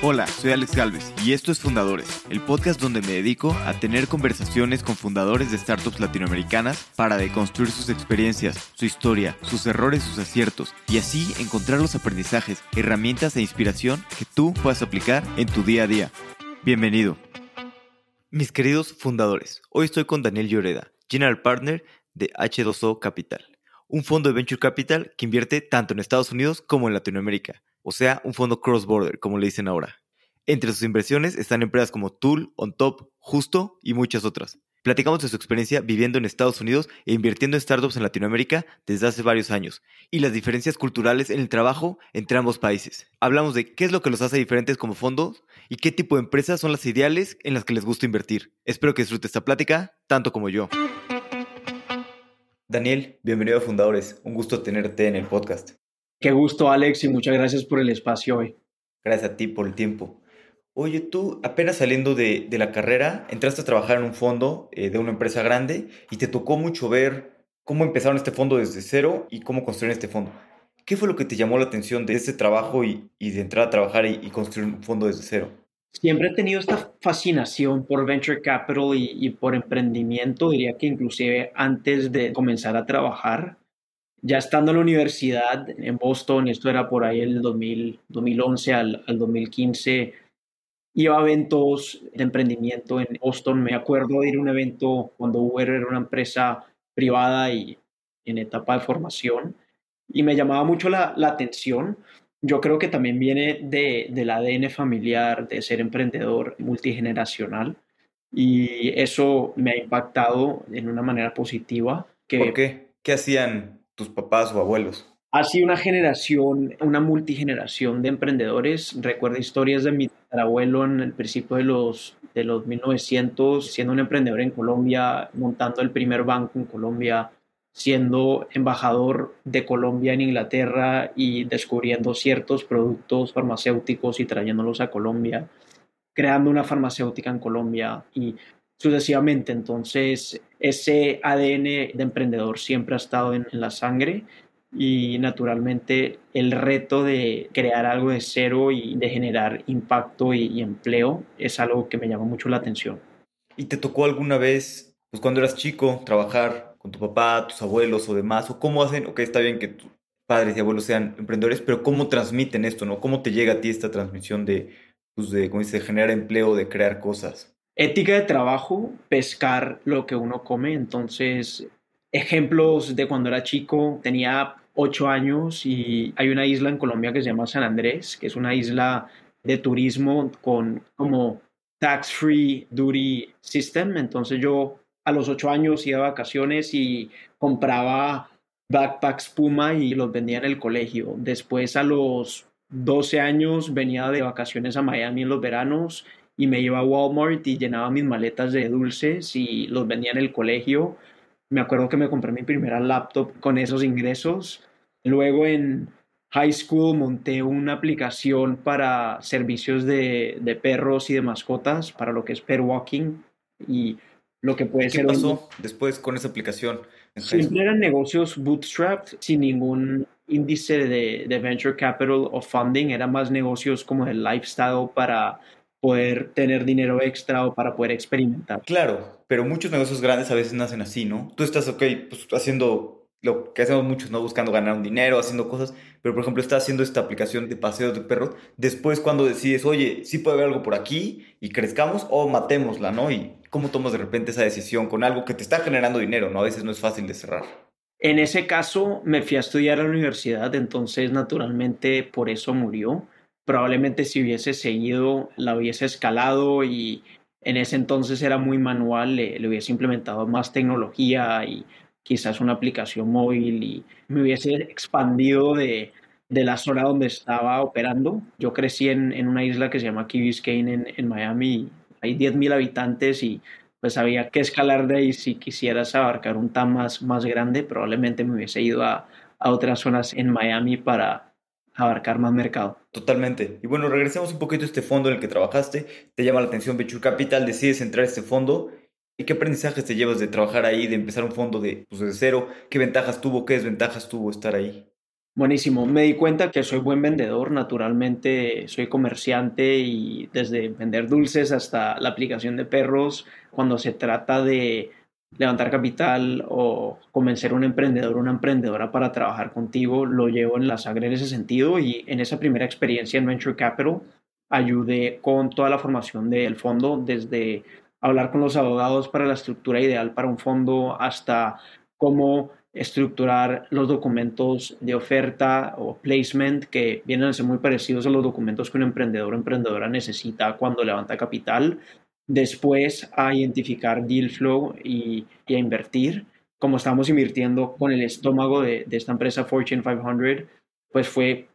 Hola, soy Alex Galvez y esto es Fundadores, el podcast donde me dedico a tener conversaciones con fundadores de startups latinoamericanas para deconstruir sus experiencias, su historia, sus errores, sus aciertos y así encontrar los aprendizajes, herramientas e inspiración que tú puedas aplicar en tu día a día. Bienvenido. Mis queridos fundadores, hoy estoy con Daniel Lloreda, General Partner de H2O Capital, un fondo de venture capital que invierte tanto en Estados Unidos como en Latinoamérica o sea, un fondo cross-border, como le dicen ahora. Entre sus inversiones están empresas como Tool, OnTop, Justo y muchas otras. Platicamos de su experiencia viviendo en Estados Unidos e invirtiendo en startups en Latinoamérica desde hace varios años y las diferencias culturales en el trabajo entre ambos países. Hablamos de qué es lo que los hace diferentes como fondos y qué tipo de empresas son las ideales en las que les gusta invertir. Espero que disfrute esta plática tanto como yo. Daniel, bienvenido a Fundadores. Un gusto tenerte en el podcast. Qué gusto, Alex, y muchas gracias por el espacio hoy. Gracias a ti por el tiempo. Oye, tú apenas saliendo de, la carrera, entraste a trabajar en un fondo eh, de una empresa grande y te tocó mucho ver cómo empezaron este fondo desde cero y cómo construyeron este fondo. ¿Qué fue lo que te llamó la atención de ese trabajo y, de entrar a trabajar y, construir un fondo desde cero? Siempre he tenido esta fascinación por venture capital y, y por emprendimiento, diría que inclusive antes de comenzar a trabajar ya estando en la universidad en Boston, esto era por ahí el 2011 al, 2015, iba a eventos de emprendimiento en Boston. Me acuerdo de ir a un evento cuando Uber era una empresa privada y en etapa de formación y me llamaba mucho la, atención. Yo creo que también viene de, del ADN familiar, de ser emprendedor multigeneracional y eso me ha impactado en una manera positiva. Que, ¿Por qué? ¿Qué hacían tus papás o abuelos? Ha sido una generación, una multigeneración de emprendedores. Recuerdo historias de mi abuelo en el principio de los, de los 1900, siendo un emprendedor en Colombia, montando el primer banco en Colombia, siendo embajador de Colombia en Inglaterra y descubriendo ciertos productos farmacéuticos y trayéndolos a Colombia, creando una farmacéutica en Colombia y sucesivamente. Entonces, ese ADN de emprendedor siempre ha estado en, la sangre y naturalmente el reto de crear algo de cero y de generar impacto y, empleo es algo que me llama mucho la atención. ¿Y te tocó alguna vez, pues cuando eras chico, trabajar con tu papá, tus abuelos o demás? ¿O cómo hacen? Ok, está bien que tus padres y abuelos sean emprendedores, pero ¿cómo transmiten esto? ¿no? ¿Cómo te llega a ti esta transmisión de, pues de, ¿cómo dice, de generar empleo, de crear cosas? Ética de trabajo, pescar lo que uno come. Entonces, ejemplos de cuando era chico, tenía ocho años y hay una isla en Colombia que se llama San Andrés, que es una isla de turismo con como tax-free duty system. Entonces yo a los ocho años iba a vacaciones y compraba backpacks Puma y los vendía en el colegio. Después a los 12 años venía de vacaciones a Miami en los veranos y me iba a Walmart y llenaba mis maletas de dulces y los vendía en el colegio. Me acuerdo que me compré mi primera laptop con esos ingresos. Luego en high school monté una aplicación para servicios de, de perros y de mascotas, para lo que es pet walking y lo que puede ¿Qué ser... ¿Qué pasó después con esa aplicación? Siempre eran negocios bootstrapped, sin ningún índice de, de venture capital o funding, eran más negocios como de lifestyle para poder tener dinero extra o para poder experimentar. Claro, pero muchos negocios grandes a veces nacen así, ¿no? Tú estás, ok, pues haciendo lo que hacemos muchos, ¿no? Buscando ganar un dinero, haciendo cosas, pero por ejemplo estás haciendo esta aplicación de paseos de perros, después cuando decides, oye, sí puede haber algo por aquí y crezcamos o matémosla, ¿no? Y cómo tomas de repente esa decisión con algo que te está generando dinero, ¿no? A veces no es fácil de cerrar. En ese caso me fui a estudiar a la universidad, entonces naturalmente por eso murió probablemente si hubiese seguido la hubiese escalado y en ese entonces era muy manual, le, hubiese implementado más tecnología y quizás una aplicación móvil y me hubiese expandido de, la zona donde estaba operando. Yo crecí en, una isla que se llama Key Biscayne en, en Miami, hay 10.000 habitantes y pues había que escalar de ahí si quisieras abarcar un TAM más, más grande, probablemente me hubiese ido a, a otras zonas en Miami para abarcar más mercado. Totalmente. Y bueno, regresemos un poquito a este fondo en el que trabajaste. Te llama la atención Venture Capital, decides entrar a este fondo. ¿Y qué aprendizajes te llevas de trabajar ahí, de empezar un fondo de, pues, de cero? ¿Qué ventajas tuvo, qué desventajas tuvo estar ahí? Buenísimo. Me di cuenta que soy buen vendedor, naturalmente soy comerciante y desde vender dulces hasta la aplicación de perros, cuando se trata de levantar capital o convencer a un emprendedor o una emprendedora para trabajar contigo, lo llevo en la sangre en ese sentido y en esa primera experiencia en Venture Capital ayudé con toda la formación del fondo, desde hablar con los abogados para la estructura ideal para un fondo hasta cómo estructurar los documentos de oferta o placement que vienen a ser muy parecidos a los documentos que un emprendedor o emprendedora necesita cuando levanta capital. Después a identificar deal flow y, a invertir. Como estamos invirtiendo con el estómago de, esta empresa Fortune 500, pues fue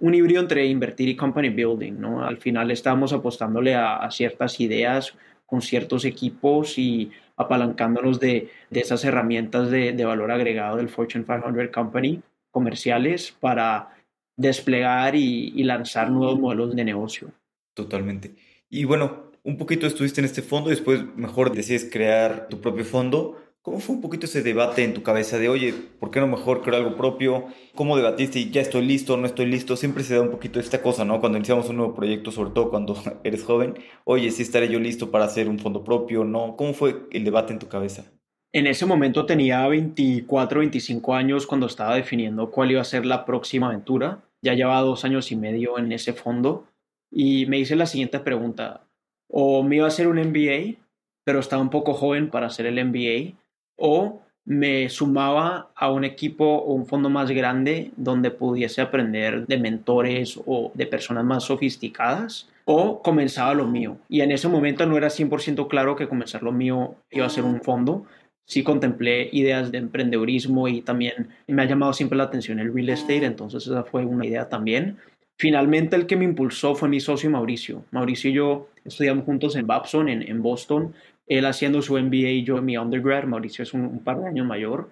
un híbrido entre invertir y company building, ¿no? Al final estábamos apostándole a ciertas ideas con ciertos equipos y apalancándonos de, esas herramientas de, valor agregado del Fortune 500 Company comerciales para desplegar y, y lanzar nuevos modelos de negocio. Totalmente. Y bueno, un poquito estuviste en este fondo, y después mejor decides crear tu propio fondo. ¿Cómo fue un poquito ese debate en tu cabeza de, oye, ¿por qué no mejor crear algo propio? ¿Cómo debatiste y ya estoy listo, no estoy listo? Siempre se da un poquito esta cosa, ¿no? Cuando iniciamos un nuevo proyecto, sobre todo cuando eres joven, oye, ¿sí estaré yo listo para hacer un fondo propio? ¿No? ¿Cómo fue el debate en tu cabeza? En ese momento tenía 24, 25 años cuando estaba definiendo cuál iba a ser la próxima aventura. Ya llevaba dos años y medio en ese fondo y me hice la siguiente pregunta. O me iba a hacer un MBA, pero estaba un poco joven para hacer el MBA o me sumaba a un equipo o un fondo más grande donde pudiese aprender de mentores o de personas más sofisticadas o comenzaba lo mío. Y en ese momento no era 100% claro que comenzar lo mío iba a ser un fondo. Sí contemplé ideas de emprendedurismo y también me ha llamado siempre la atención el real estate, entonces esa fue una idea también. Finalmente el que me impulsó fue mi socio Mauricio. Mauricio y yo estudiamos juntos en Babson, en, Boston, él haciendo su MBA y yo en mi undergrad, Mauricio es un, par de años mayor,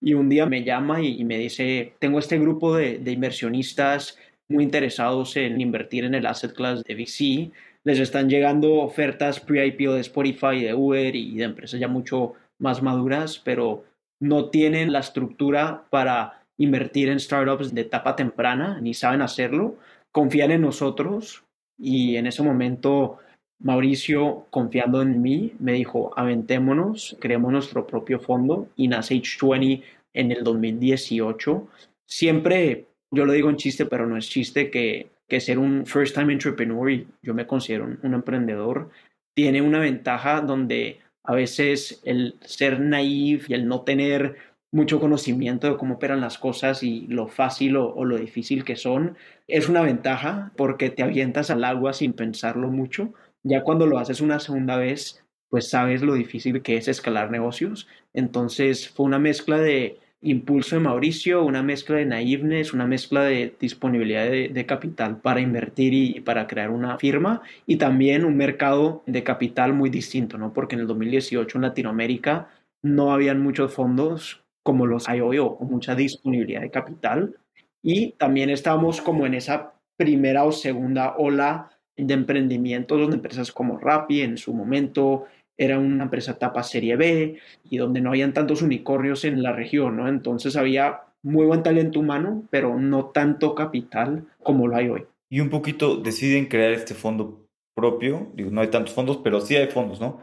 y un día me llama y, me dice, tengo este grupo de, inversionistas muy interesados en invertir en el asset class de VC, les están llegando ofertas pre-IPO de Spotify, de Uber y de empresas ya mucho más maduras, pero no tienen la estructura para invertir en startups de etapa temprana, ni saben hacerlo, confían en nosotros y en ese momento Mauricio, confiando en mí, me dijo, aventémonos, creemos nuestro propio fondo y nace H20 en el 2018. Siempre, yo lo digo en chiste, pero no es chiste, que, que ser un first time entrepreneur, y yo me considero un, emprendedor, tiene una ventaja donde a veces el ser naive y el no tener mucho conocimiento de cómo operan las cosas y lo fácil o, o, lo difícil que son, es una ventaja porque te avientas al agua sin pensarlo mucho ya cuando lo haces una segunda vez, pues sabes lo difícil que es escalar negocios. Entonces fue una mezcla de impulso de Mauricio, una mezcla de naiveness, una mezcla de disponibilidad de, capital para invertir y, para crear una firma y también un mercado de capital muy distinto, ¿no? Porque en el 2018 en Latinoamérica no habían muchos fondos como los hay hoy o mucha disponibilidad de capital y también estábamos como en esa primera o segunda ola de emprendimiento donde empresas como Rappi en su momento era una empresa etapa serie B y donde no habían tantos unicornios en la región, ¿no? Entonces había muy buen talento humano, pero no tanto capital como lo hay hoy. Y un poquito deciden crear este fondo propio, digo, no hay tantos fondos, pero sí hay fondos, ¿no?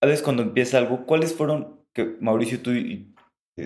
A veces cuando empieza algo, ¿cuáles fueron, que Mauricio, tú y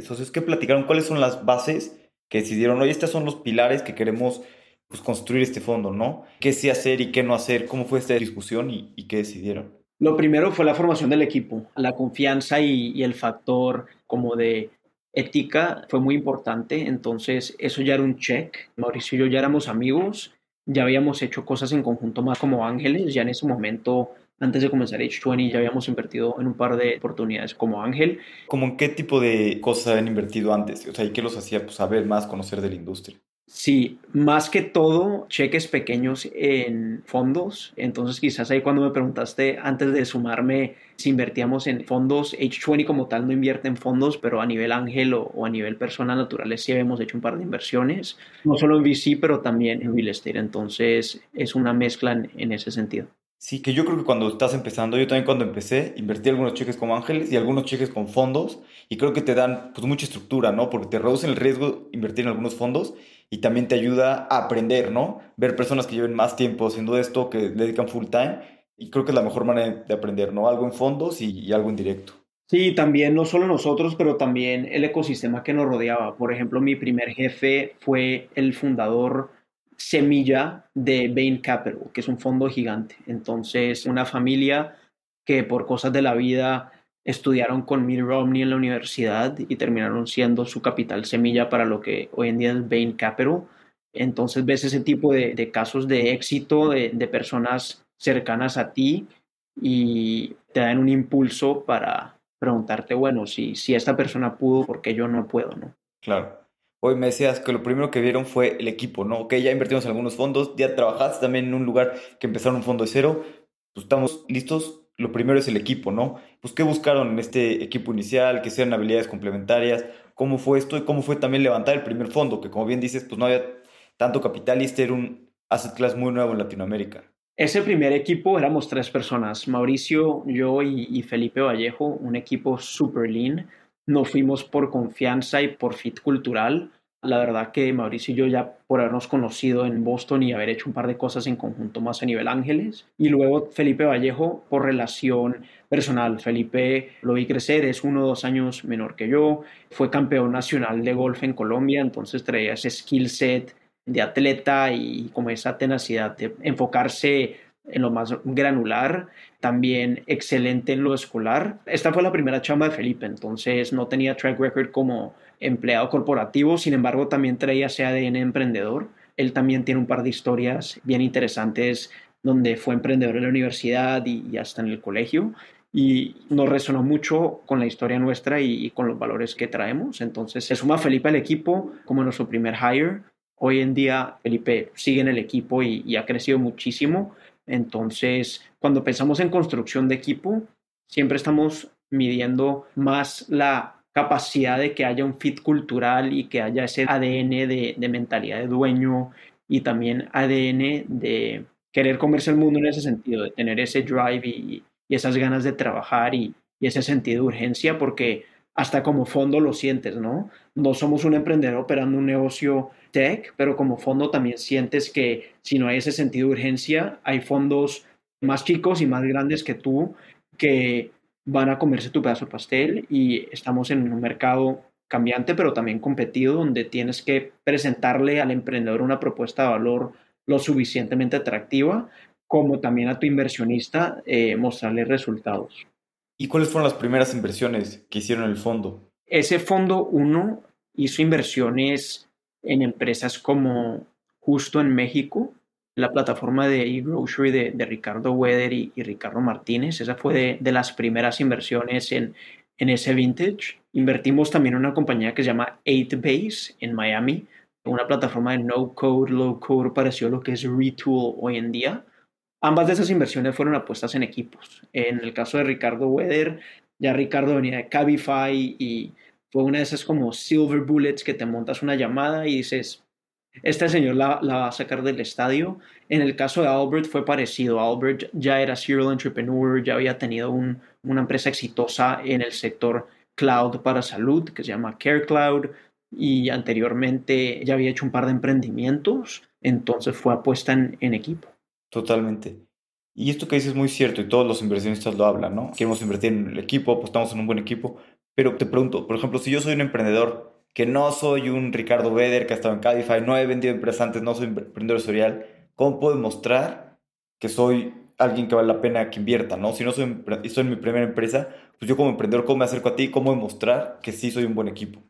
socios, qué platicaron? ¿Cuáles son las bases que decidieron, oye, estos son los pilares que queremos pues, construir este fondo, ¿no? ¿Qué sí hacer y qué no hacer? ¿Cómo fue esta discusión y, qué decidieron? Lo primero fue la formación del equipo, la confianza y, el factor como de ética fue muy importante, entonces eso ya era un check. Mauricio y yo ya éramos amigos, ya habíamos hecho cosas en conjunto más como ángeles, ya en ese momento, antes de comenzar H20, ya habíamos invertido en un par de oportunidades como ángel. ¿Cómo en qué tipo de cosas habían invertido antes? O sea, ¿y qué los hacía pues, saber más, conocer de la industria? Sí, más que todo, cheques pequeños en fondos. Entonces, quizás ahí cuando me preguntaste antes de sumarme si invertíamos en fondos, H20 como tal no invierte en fondos, pero a nivel ángel o, a nivel personas naturales sí hemos hecho un par de inversiones, no solo en VC, pero también en real estate. Entonces, es una mezcla en, ese sentido. Sí, que yo creo que cuando estás empezando, yo también cuando empecé, invertí algunos cheques con ángeles y algunos cheques con fondos y creo que te dan pues mucha estructura, ¿no? Porque te reducen el riesgo invertir en algunos fondos y también te ayuda a aprender, ¿no? Ver personas que lleven más tiempo haciendo esto, que dedican full time y creo que es la mejor manera de aprender, ¿no? Algo en fondos y, y algo en directo. Sí, también no solo nosotros, pero también el ecosistema que nos rodeaba. Por ejemplo, mi primer jefe fue el fundador semilla de Bain Capital, que es un fondo gigante. Entonces, una familia que por cosas de la vida estudiaron con Mitt Romney en la universidad y terminaron siendo su capital semilla para lo que hoy en día es Bain Capital. Entonces ves ese tipo de, casos de éxito de, personas cercanas a ti y te dan un impulso para preguntarte, bueno, si, si esta persona pudo, ¿por qué yo no puedo? ¿no? Claro. Hoy me decías que lo primero que vieron fue el equipo, ¿no? Ok, ya invertimos en algunos fondos, ya trabajaste también en un lugar que empezaron un fondo de cero, pues estamos listos. Lo primero es el equipo, ¿no? Pues qué buscaron en este equipo inicial, que sean habilidades complementarias, cómo fue esto y cómo fue también levantar el primer fondo, que como bien dices, pues no había tanto capital y este era un asset class muy nuevo en Latinoamérica. Ese primer equipo éramos tres personas, Mauricio, yo y, y Felipe Vallejo, un equipo super lean nos fuimos por confianza y por fit cultural. La verdad que Mauricio y yo ya por habernos conocido en Boston y haber hecho un par de cosas en conjunto más a nivel Ángeles. Y luego Felipe Vallejo por relación personal. Felipe lo vi crecer, es uno o dos años menor que yo. Fue campeón nacional de golf en Colombia, entonces traía ese skill set de atleta y como esa tenacidad de enfocarse en lo más granular, también excelente en lo escolar. Esta fue la primera chamba de Felipe, entonces no tenía track record como empleado corporativo, sin embargo también traía ese ADN emprendedor. Él también tiene un par de historias bien interesantes donde fue emprendedor en la universidad y, hasta en el colegio y nos resonó mucho con la historia nuestra y, con los valores que traemos. Entonces se suma Felipe al equipo como nuestro primer hire. Hoy en día Felipe sigue en el equipo y ha crecido muchísimo entonces, cuando pensamos en construcción de equipo, siempre estamos midiendo más la capacidad de que haya un fit cultural y que haya ese ADN de, mentalidad de dueño y también ADN de querer comerse el mundo en ese sentido, de tener ese drive y, esas ganas de trabajar y, y, ese sentido de urgencia, porque hasta como fondo lo sientes, ¿no? No somos un emprendedor operando un negocio tech, pero como fondo también sientes que si no hay ese sentido de urgencia, hay fondos más chicos y más grandes que tú que van a comerse tu pedazo de pastel y estamos en un mercado cambiante, pero también competido, donde tienes que presentarle al emprendedor una propuesta de valor lo suficientemente atractiva, como también a tu inversionista eh, mostrarle resultados. ¿Y cuáles fueron las primeras inversiones que hicieron el fondo? Ese fondo uno hizo inversiones en empresas como Justo en México, la plataforma de e-grocery de, Ricardo Weather y, Ricardo Martínez. Esa fue de, las primeras inversiones en, en, ese vintage. Invertimos también en una compañía que se llama 8Base en Miami, una plataforma de no code, low code, parecido a lo que es Retool hoy en día. Ambas de esas inversiones fueron apuestas en equipos. En el caso de Ricardo Weather, ya Ricardo venía de Cabify y fue una de esas como silver bullets que te montas una llamada y dices, este señor la, va a sacar del estadio. En el caso de Albert fue parecido. Albert ya era serial entrepreneur, ya había tenido una empresa exitosa en el sector cloud para salud que se llama Care Cloud y anteriormente ya había hecho un par de emprendimientos, entonces fue apuesta en, en equipo. Totalmente. Y esto que dices es muy cierto y todos los inversionistas lo hablan, ¿no? Queremos invertir en el equipo, apostamos en un buen equipo, pero te pregunto, por ejemplo, si yo soy un emprendedor que no soy un Ricardo Beder que ha estado en Cadify, no he vendido empresas antes, no soy emprendedor serial, ¿cómo puedo demostrar que soy alguien que vale la pena que invierta, ¿no? Si no soy, estoy en mi primera empresa, pues yo como emprendedor, ¿cómo me acerco a ti? ¿Cómo demostrar que sí soy un buen equipo?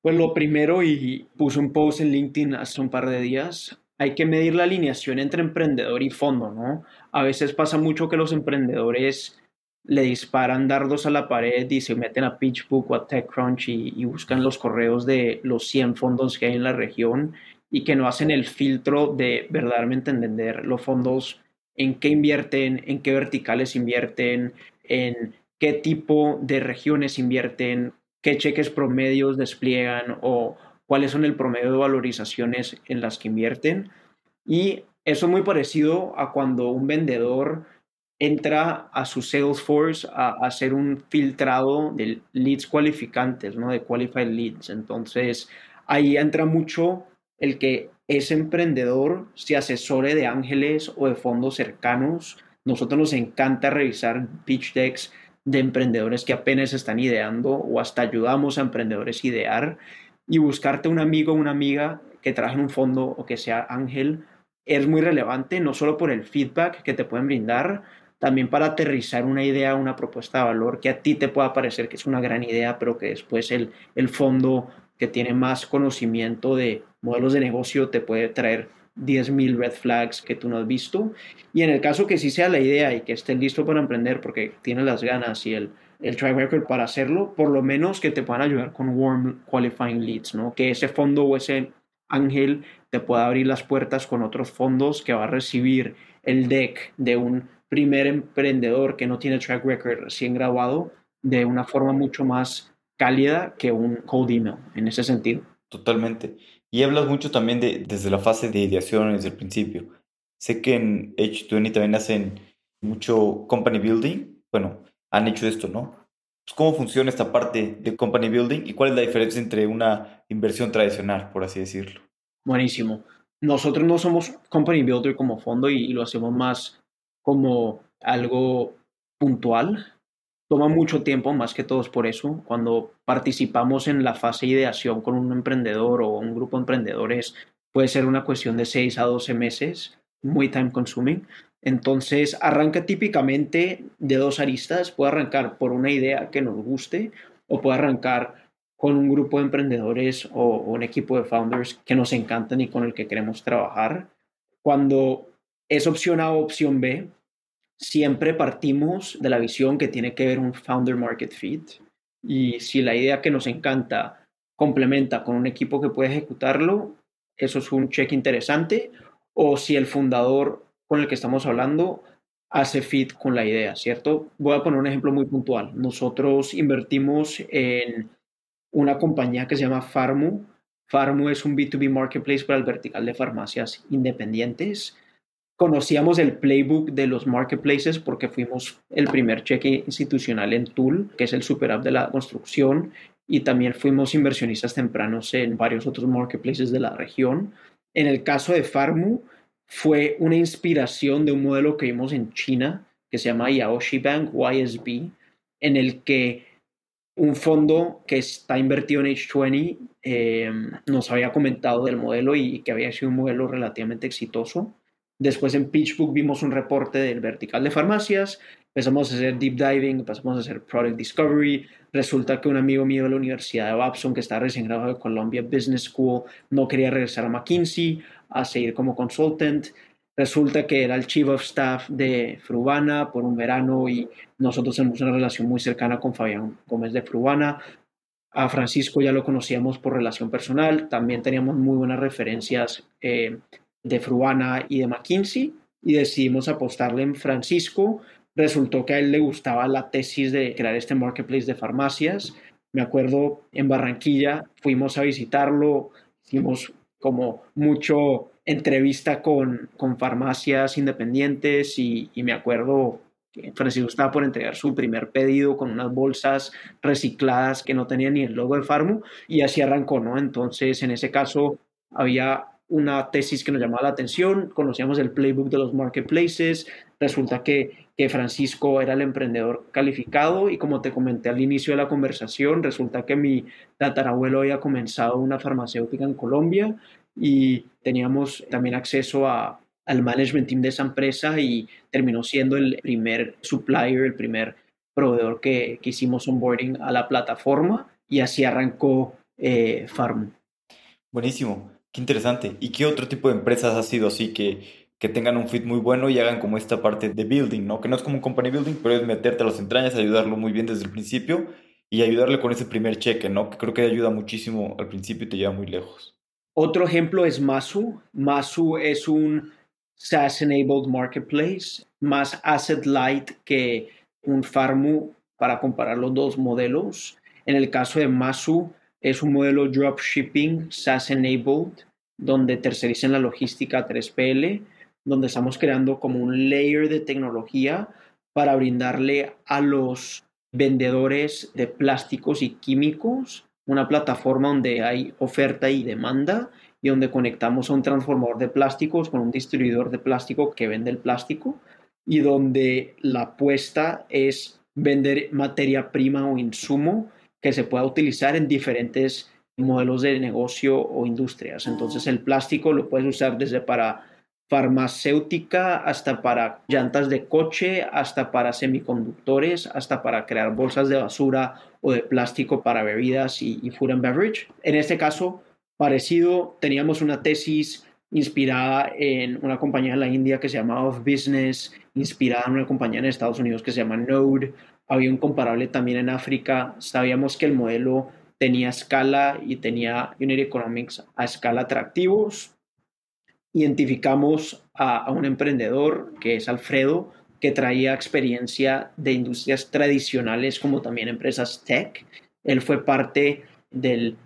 Pues lo primero, y puse un post en LinkedIn hace un par de días, hay que medir la alineación entre emprendedor y fondo, ¿no? A veces pasa mucho que los emprendedores le disparan dardos a la pared y se meten a PitchBook o a TechCrunch y, buscan los correos de los 100 fondos que hay en la región y que no hacen el filtro de verdaderamente entender los fondos, en qué invierten, en qué verticales invierten, en qué tipo de regiones invierten, qué cheques promedios despliegan o cuáles son el promedio de valorizaciones en las que invierten. Y eso es muy parecido a cuando un vendedor entra a su Salesforce a, hacer un filtrado de leads cualificantes, ¿no? De qualified leads. Entonces, ahí entra mucho el que ese emprendedor se asesore de ángeles o de fondos cercanos. Nosotros nos encanta revisar pitch decks de emprendedores que apenas están ideando o hasta ayudamos a emprendedores a idear y buscarte un amigo o una amiga que trabaje en un fondo o que sea ángel es muy relevante, no solo por el feedback que te pueden brindar, también para aterrizar una idea, una propuesta de valor que a ti te pueda parecer que es una gran idea, pero que después el, el fondo que tiene más conocimiento de modelos de negocio te puede traer 10.000 red flags que tú no has visto. Y en el caso que sí sea la idea y que estés listo para emprender porque tienes las ganas y el, el track record para hacerlo, por lo menos que te puedan ayudar con warm qualifying leads, ¿no? Que ese fondo o ese ángel te pueda abrir las puertas con otros fondos que va a recibir el deck de un primer emprendedor que no tiene track record recién grabado de una forma mucho más cálida que un cold email en ese sentido. Totalmente. Y hablas mucho también de, desde la fase de ideación desde el principio. Sé que en H20 también hacen mucho company building. Bueno, han hecho esto, ¿no? Pues, ¿Cómo funciona esta parte de company building y cuál es la diferencia entre una inversión tradicional, por así decirlo? Buenísimo. Nosotros no somos company builder como fondo y, lo hacemos más como algo puntual. Toma mucho tiempo, más que todo es por eso. Cuando participamos en la fase de ideación con un emprendedor o un grupo de emprendedores, puede ser una cuestión de 6 a 12 meses, muy time consuming. Entonces, arranca típicamente de dos aristas. Puede arrancar por una idea que nos guste o puede arrancar con un grupo de emprendedores o, un equipo de founders que nos encantan y con el que queremos trabajar. Cuando es opción A o opción B, siempre partimos de la visión que tiene que ver un founder market fit. Y si la idea que nos encanta complementa con un equipo que puede ejecutarlo, eso es un check interesante. O si el fundador con el que estamos hablando hace fit con la idea, ¿cierto? Voy a poner un ejemplo muy puntual. Nosotros invertimos en una compañía que se llama Farmu. Farmu es un B2B marketplace para el vertical de farmacias independientes. Conocíamos el playbook de los marketplaces porque fuimos el primer cheque institucional en Tool, que es el super app de la construcción, y también fuimos inversionistas tempranos en varios otros marketplaces de la región. En el caso de Farmu, fue una inspiración de un modelo que vimos en China que se llama Yaoshi Bank, YSB, en el que un fondo que está invertido en H20 eh, nos había comentado del modelo y que había sido un modelo relativamente exitoso. Después en PitchBook vimos un reporte del vertical de farmacias, empezamos a hacer deep diving, empezamos a hacer product discovery. Resulta que un amigo mío de la Universidad de Babson, que está recién graduado de Columbia Business School, no quería regresar a McKinsey a seguir como consultant. Resulta que era el chief of staff de Frubana por un verano y nosotros tenemos una relación muy cercana con Fabián Gómez de Frubana. A Francisco ya lo conocíamos por relación personal, también teníamos muy buenas referencias eh, de Frubana y de McKinsey y decidimos apostarle en Francisco. Resultó que a él le gustaba la tesis de crear este marketplace de farmacias. Me acuerdo en Barranquilla, fuimos a visitarlo, hicimos como mucho entrevista con, con farmacias independientes y, me acuerdo que Francisco estaba por entregar su primer pedido con unas bolsas recicladas que no tenían ni el logo de Farmu y así arrancó, ¿no? Entonces, en ese caso, había una tesis que nos llamaba la atención, conocíamos el playbook de los marketplaces, resulta que, que Francisco era el emprendedor calificado y como te comenté al inicio de la conversación, resulta que mi tatarabuelo había comenzado una farmacéutica en Colombia y teníamos también acceso a, al management team de esa empresa y terminó siendo el primer supplier, el primer proveedor que, que hicimos onboarding a la plataforma y así arrancó eh, Farm. Buenísimo. Qué interesante. ¿Y qué otro tipo de empresas ha sido así que, que tengan un fit muy bueno y hagan como esta parte de building, ¿no? Que no es como un company building, pero es meterte a las entrañas, ayudarlo muy bien desde el principio y ayudarle con ese primer cheque, ¿no? Que creo que ayuda muchísimo al principio y te lleva muy lejos. Otro ejemplo es Masu. Masu es un SaaS-enabled marketplace, más asset light que un Farmu para comparar los dos modelos. En el caso de Masu, es un modelo dropshipping SaaS enabled donde tercericen la logística a 3PL. donde estamos creando como un layer de tecnología para brindarle a los vendedores de plásticos y químicos una plataforma donde hay oferta y demanda y donde conectamos a un transformador de plásticos con un distribuidor de plástico que vende el plástico y donde la apuesta es vender materia prima o insumo que se pueda utilizar en diferentes modelos de negocio o industrias. Entonces el plástico lo puedes usar desde para farmacéutica hasta para llantas de coche, hasta para semiconductores, hasta para crear bolsas de basura o de plástico para bebidas y, y food and beverage. En este caso, parecido, teníamos una tesis inspirada en una compañía en la India que se llama Off Business, inspirada en una compañía en Estados Unidos que se llama Node. Había un comparable también en África. Sabíamos que el modelo tenía escala y tenía unit economics a escala atractivos. Identificamos a, un emprendedor que es Alfredo, que traía experiencia de industrias tradicionales como también empresas tech. Él fue parte del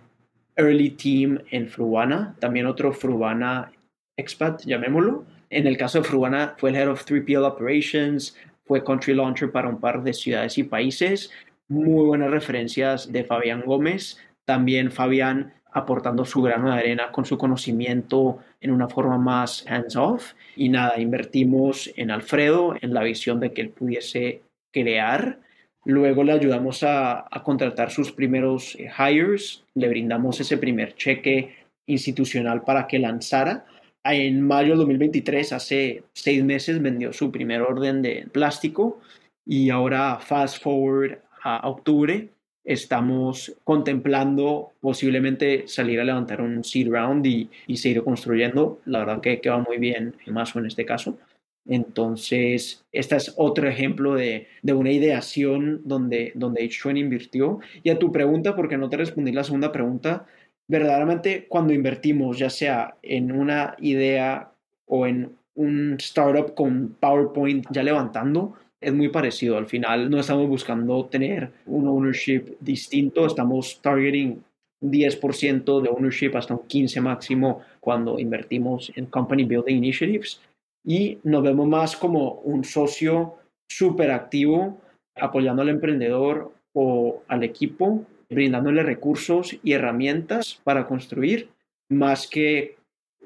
early team en Fruana, también otro Fruana expat, llamémoslo. En el caso de Fruana fue el Head of 3PL Operations, fue Country Launcher para un par de ciudades y países. Muy buenas referencias de Fabián Gómez. También Fabián aportando su grano de arena con su conocimiento en una forma más hands-off. Y nada, invertimos en Alfredo, en la visión de que él pudiese crear. Luego le ayudamos a, a contratar sus primeros eh, hires, le brindamos ese primer cheque institucional para que lanzara en mayo de 2023, hace seis meses, vendió su primer orden de plástico y ahora, fast forward a octubre, estamos contemplando posiblemente salir a levantar un seed round y, seguir construyendo. La verdad que, que va muy bien, más en este caso. Entonces, este es otro ejemplo de, de una ideación donde, donde H20 invirtió. Y a tu pregunta, porque no te respondí la segunda pregunta, verdaderamente cuando invertimos, ya sea en una idea o en un startup con PowerPoint ya levantando, es muy parecido. Al final no estamos buscando tener un ownership distinto, estamos targeting 10% de ownership hasta un 15 máximo cuando invertimos en company building initiatives y nos vemos más como un socio súper activo apoyando al emprendedor o al equipo brindándole recursos y herramientas para construir, más que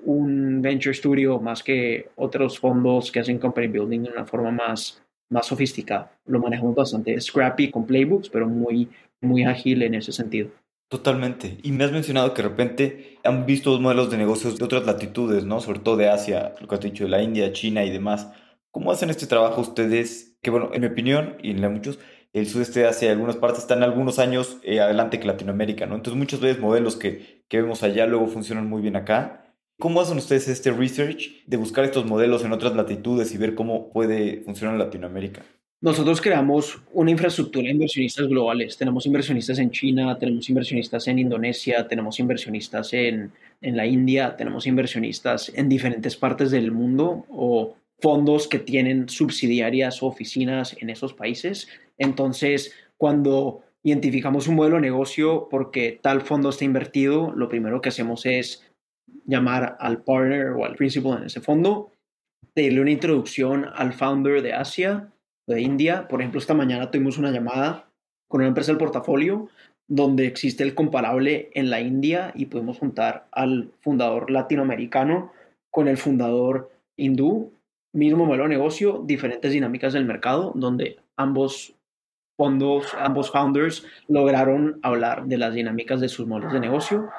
un venture studio, más que otros fondos que hacen company building de una forma más, más sofisticada. Lo manejamos bastante scrappy con playbooks, pero muy, muy ágil en ese sentido. Totalmente. Y me has mencionado que de repente han visto modelos de negocios de otras latitudes, ¿no? Sobre todo de Asia, lo que has dicho, de la India, China y demás. ¿Cómo hacen este trabajo ustedes? Que bueno, en mi opinión y en la de muchos, el sudeste de Asia, algunas partes están algunos años eh, adelante que Latinoamérica, ¿no? Entonces muchas veces modelos que, que vemos allá luego funcionan muy bien acá. ¿Cómo hacen ustedes este research de buscar estos modelos en otras latitudes y ver cómo puede funcionar en Latinoamérica? Nosotros creamos una infraestructura de inversionistas globales. Tenemos inversionistas en China, tenemos inversionistas en Indonesia, tenemos inversionistas en, en la India, tenemos inversionistas en diferentes partes del mundo o fondos que tienen subsidiarias o oficinas en esos países. Entonces, cuando identificamos un modelo de negocio porque tal fondo está invertido, lo primero que hacemos es llamar al partner o al principal en ese fondo, darle una introducción al founder de Asia, de India. Por ejemplo, esta mañana tuvimos una llamada con una empresa del portafolio donde existe el comparable en la India y pudimos juntar al fundador latinoamericano con el fundador hindú, mismo modelo de negocio, diferentes dinámicas del mercado, donde ambos fondos, ambos founders lograron hablar de las dinámicas de sus modelos de negocio.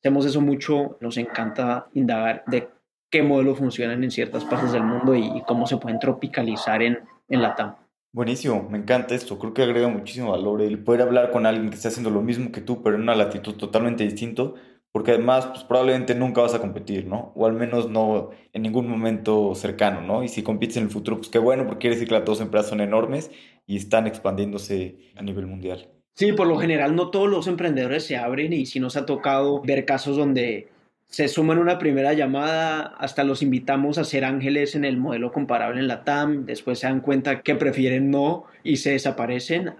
Hacemos eso mucho, nos encanta indagar de qué modelos funcionan en ciertas partes del mundo y, cómo se pueden tropicalizar en, en la TAM. Buenísimo, me encanta esto, creo que agrega muchísimo valor el poder hablar con alguien que esté haciendo lo mismo que tú, pero en una latitud totalmente distinto, porque además pues, probablemente nunca vas a competir, ¿no? O al menos no en ningún momento cercano, ¿no? Y si compites en el futuro, pues qué bueno, porque quiere decir que las dos empresas son enormes y están expandiéndose a nivel mundial. Sí, por lo general no todos los emprendedores se abren y si nos ha tocado ver casos donde se suman una primera llamada, hasta los invitamos a ser ángeles en el modelo comparable en la TAM, después se dan cuenta que prefieren no y se desaparecen.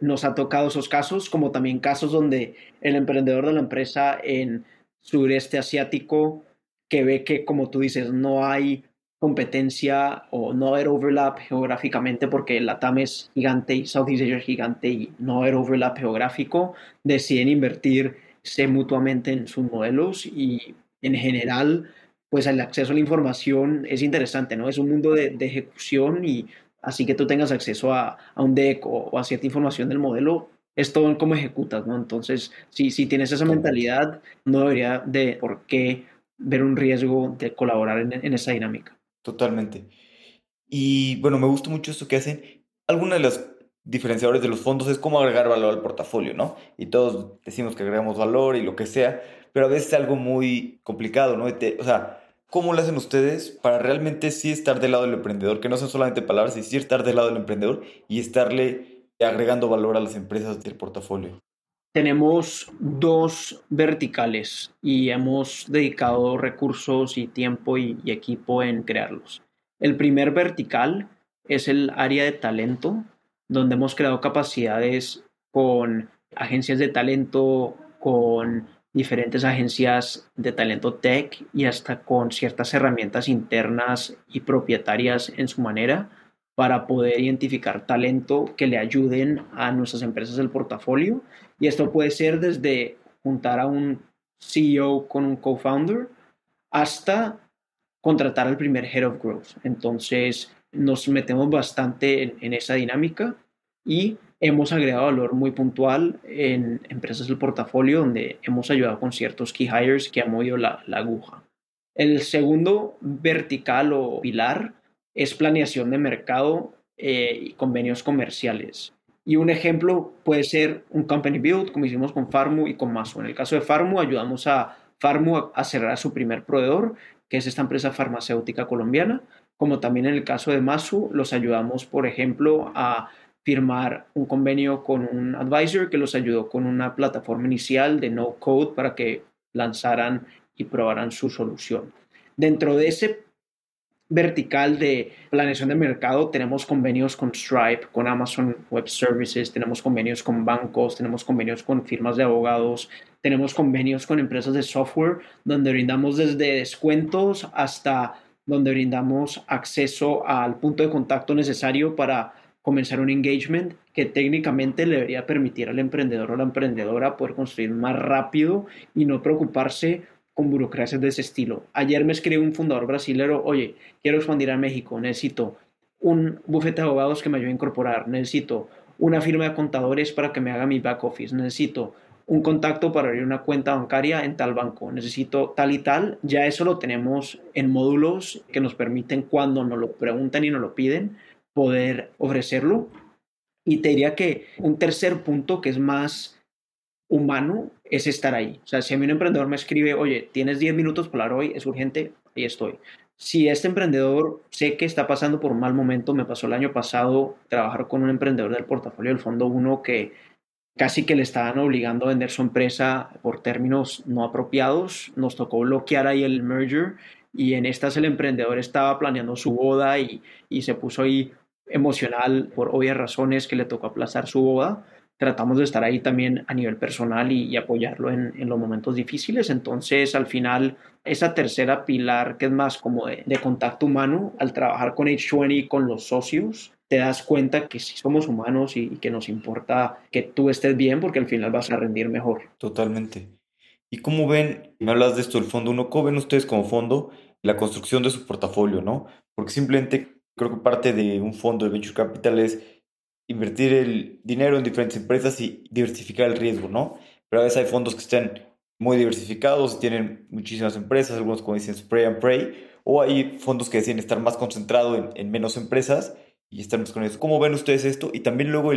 Nos ha tocado esos casos, como también casos donde el emprendedor de la empresa en sureste asiático que ve que, como tú dices, no hay competencia o no haber overlap geográficamente porque la TAM es gigante y Southeast Asia es gigante y no haber overlap geográfico, deciden invertir mutuamente en sus modelos y en general pues el acceso a la información es interesante, ¿no? Es un mundo de, ejecución y así que tú tengas acceso a, un deck o, a cierta información del modelo, es todo en cómo ejecutas, ¿no? Entonces, si, si tienes esa mentalidad, no debería de por qué ver un riesgo de colaborar en, en esa dinámica. Totalmente. Y bueno, me gusta mucho esto que hacen. Algunos de los diferenciadores de los fondos es cómo agregar valor al portafolio, ¿no? Y todos decimos que agregamos valor y lo que sea, pero a veces es algo muy complicado, ¿no? o sea, ¿cómo lo hacen ustedes para realmente sí estar del lado del emprendedor? Que no son solamente palabras, sino sí estar del lado del emprendedor y estarle agregando valor a las empresas del portafolio. Tenemos dos verticales y hemos dedicado recursos y tiempo y, equipo en crearlos. El primer vertical es el área de talento, donde hemos creado capacidades con agencias de talento, con diferentes agencias de talento tech y hasta con ciertas herramientas internas y propietarias en su manera para poder identificar talento que le ayuden a nuestras empresas del portafolio. Y esto puede ser desde juntar a un CEO con un co-founder hasta contratar al primer head of growth. Entonces nos metemos bastante en, esa dinámica y hemos agregado valor muy puntual en empresas del portafolio donde hemos ayudado con ciertos key hires que han movido la, la aguja. El segundo vertical o pilar es planeación de mercado eh, y convenios comerciales. Y un ejemplo puede ser un company build, como hicimos con Farmu y con Masu. En el caso de Farmu, ayudamos a Farmu a cerrar a su primer proveedor, que es esta empresa farmacéutica colombiana. Como también en el caso de Masu, los ayudamos, por ejemplo, a firmar un convenio con un advisor que los ayudó con una plataforma inicial de no code para que lanzaran y probaran su solución. Dentro de ese vertical de planeación de mercado tenemos convenios con Stripe, con Amazon Web Services, tenemos convenios con bancos, tenemos convenios con firmas de abogados, tenemos convenios con empresas de software donde brindamos desde descuentos hasta donde brindamos acceso al punto de contacto necesario para comenzar un engagement que técnicamente le debería permitir al emprendedor o la emprendedora poder construir más rápido y no preocuparse con burocracias de ese estilo. Ayer me escribió un fundador brasilero, oye, quiero expandir a México, necesito un bufete de abogados que me ayude a incorporar, necesito una firma de contadores para que me haga mi back office, necesito un contacto para abrir una cuenta bancaria en tal banco, necesito tal y tal, ya eso lo tenemos en módulos que nos permiten cuando nos lo preguntan y nos lo piden, poder ofrecerlo. Y te diría que un tercer punto que es más humano es estar ahí. O sea, si a mí un emprendedor me escribe, oye, tienes 10 minutos para hablar hoy, es urgente, ahí estoy. Si este emprendedor sé que está pasando por un mal momento, me pasó el año pasado trabajar con un emprendedor del portafolio del Fondo 1 que casi que le estaban obligando a vender su empresa por términos no apropiados. Nos tocó bloquear ahí el merger y en estas el emprendedor estaba planeando su boda y, y se puso ahí emocional por obvias razones que le tocó aplazar su boda tratamos de estar ahí también a nivel personal y, apoyarlo en, los momentos difíciles. Entonces, al final, esa tercera pilar que es más como de, contacto humano, al trabajar con H20 y con los socios, te das cuenta que sí somos humanos y, que nos importa que tú estés bien porque al final vas a rendir mejor. Totalmente. ¿Y cómo ven, me hablas de esto del fondo uno, cómo ven ustedes como fondo la construcción de su portafolio, no? Porque simplemente creo que parte de un fondo de venture capital es invertir el dinero en diferentes empresas y diversificar el riesgo, ¿no? Pero a veces hay fondos que están muy diversificados, tienen muchísimas empresas, algunos como dicen spray and pray, o hay fondos que deciden estar más concentrados en, menos empresas y estar más con eso. ¿Cómo ven ustedes esto? Y también luego